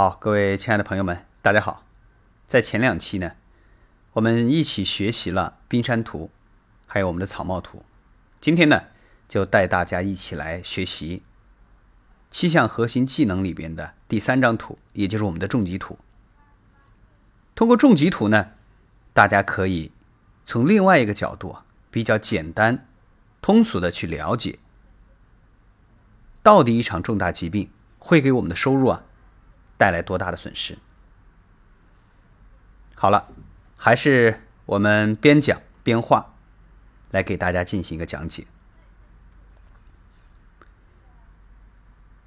好，各位亲爱的朋友们，大家好。在前两期呢，我们一起学习了冰山图，还有我们的草帽图。今天呢，就带大家一起来学习七项核心技能里边的第三张图，也就是我们的重疾图。通过重疾图呢，大家可以从另外一个角度，比较简单、通俗的去了解，到底一场重大疾病会给我们的收入啊。带来多大的损失？好了，还是我们边讲边画，来给大家进行一个讲解。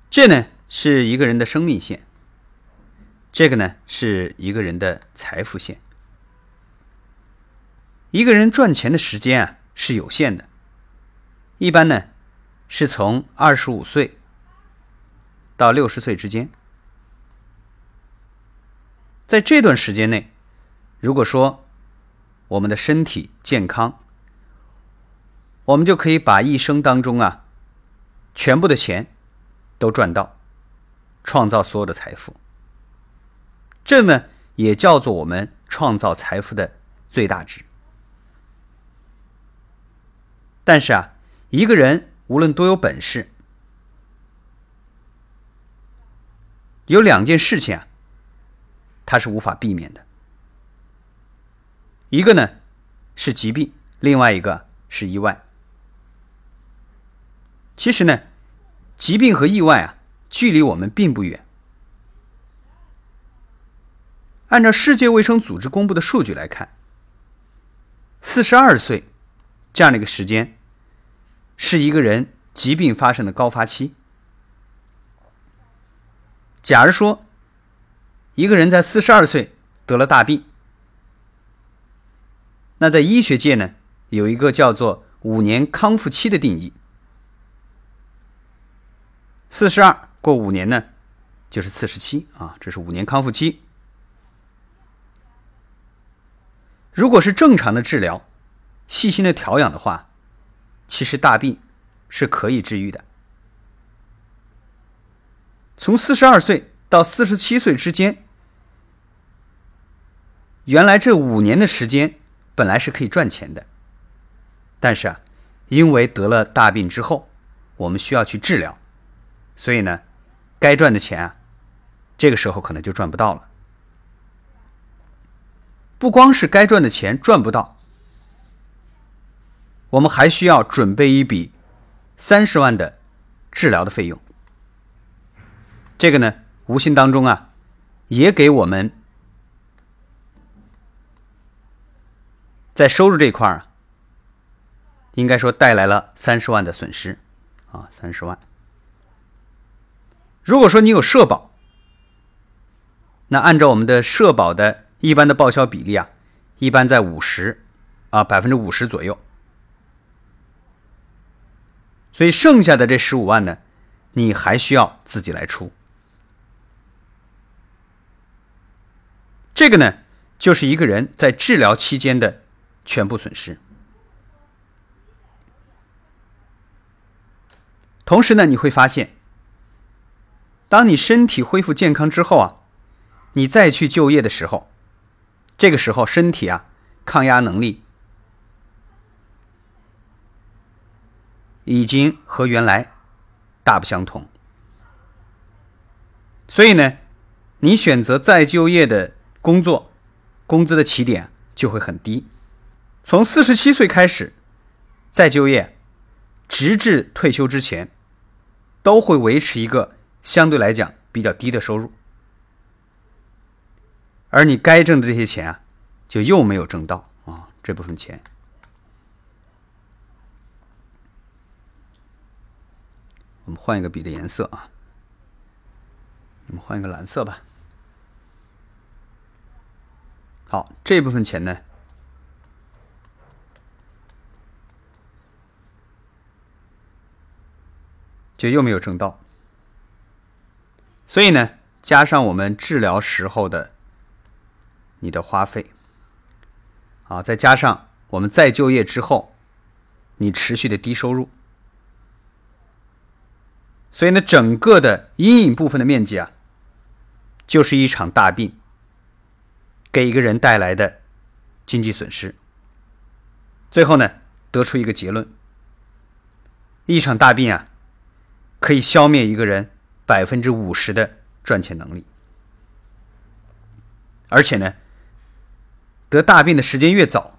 这呢是一个人的生命线，这个呢是一个人的财富线。一个人赚钱的时间啊是有限的，一般呢是从二十五岁到六十岁之间。在这段时间内，如果说我们的身体健康，我们就可以把一生当中啊全部的钱都赚到，创造所有的财富。这呢也叫做我们创造财富的最大值。但是啊，一个人无论多有本事，有两件事情啊。它是无法避免的，一个呢是疾病，另外一个是意外。其实呢，疾病和意外啊，距离我们并不远。按照世界卫生组织公布的数据来看，四十二岁这样的一个时间，是一个人疾病发生的高发期。假如说，一个人在四十二岁得了大病，那在医学界呢，有一个叫做五年康复期的定义。四十二过五年呢，就是四十七啊，这是五年康复期。如果是正常的治疗，细心的调养的话，其实大病是可以治愈的。从四十二岁到四十七岁之间。原来这五年的时间本来是可以赚钱的，但是啊，因为得了大病之后，我们需要去治疗，所以呢，该赚的钱啊，这个时候可能就赚不到了。不光是该赚的钱赚不到，我们还需要准备一笔三十万的治疗的费用。这个呢，无形当中啊，也给我们。在收入这一块儿啊，应该说带来了三十万的损失，啊，三十万。如果说你有社保，那按照我们的社保的一般的报销比例啊，一般在五十啊百分之五十左右，所以剩下的这十五万呢，你还需要自己来出。这个呢，就是一个人在治疗期间的。全部损失。同时呢，你会发现，当你身体恢复健康之后啊，你再去就业的时候，这个时候身体啊抗压能力已经和原来大不相同。所以呢，你选择再就业的工作，工资的起点就会很低。从四十七岁开始再就业，直至退休之前，都会维持一个相对来讲比较低的收入，而你该挣的这些钱啊，就又没有挣到啊这部分钱。我们换一个笔的颜色啊，我们换一个蓝色吧。好，这部分钱呢？就又没有挣到，所以呢，加上我们治疗时候的你的花费，啊，再加上我们再就业之后你持续的低收入，所以呢，整个的阴影部分的面积啊，就是一场大病给一个人带来的经济损失。最后呢，得出一个结论：一场大病啊，可以消灭一个人百分之五十的赚钱能力。而且呢，得大病的时间越早，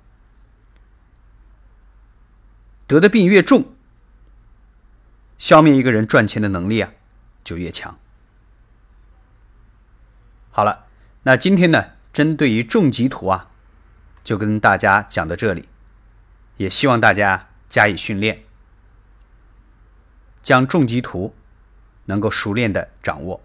得的病越重，消灭一个人赚钱的能力啊就越强。好了，那今天呢，针对于重疾图啊，就跟大家讲到这里，也希望大家加以训练，将重疾图能够熟练的掌握。